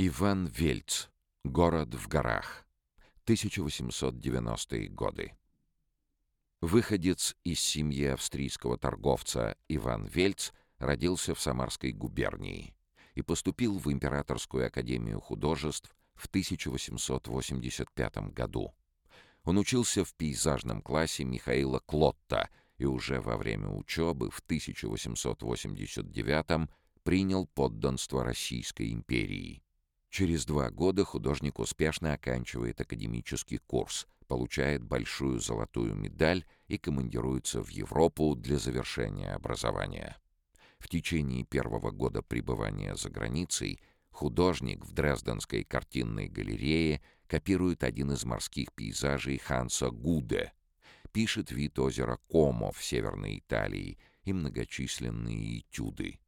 Иван Вельц. Город в горах. 1890-е годы. Выходец из семьи австрийского торговца Иван Вельц родился в Самарской губернии и поступил в Императорскую академию художеств в 1885 году. Он учился в пейзажном классе Михаила Клотта и уже во время учебы в 1889 принял подданство Российской империи. Через два года художник успешно оканчивает академический курс, получает большую золотую медаль и командируется в Европу для завершения образования. В течение первого года пребывания за границей художник в Дрезденской картинной галерее копирует один из морских пейзажей Ханса Гуде, пишет вид озера Комо в Северной Италии и многочисленные этюды.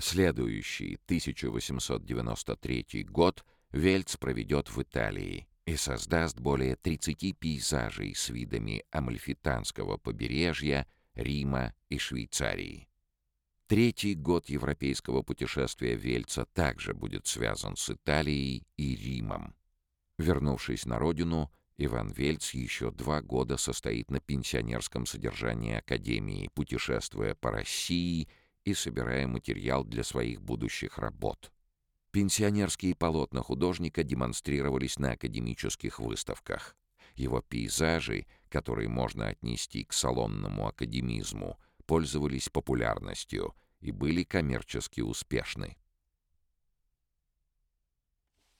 Следующий, 1893 год, Вельц проведет в Италии и создаст более 30 пейзажей с видами Амальфитанского побережья, Рима и Швейцарии. Третий год европейского путешествия Вельца также будет связан с Италией и Римом. Вернувшись на родину, Иван Вельц еще два года состоит на пенсионерском содержании Академии, путешествуя по России и собирая материал для своих будущих работ. Пенсионерские полотна художника демонстрировались на академических выставках. Его пейзажи, которые можно отнести к салонному академизму, пользовались популярностью и были коммерчески успешны.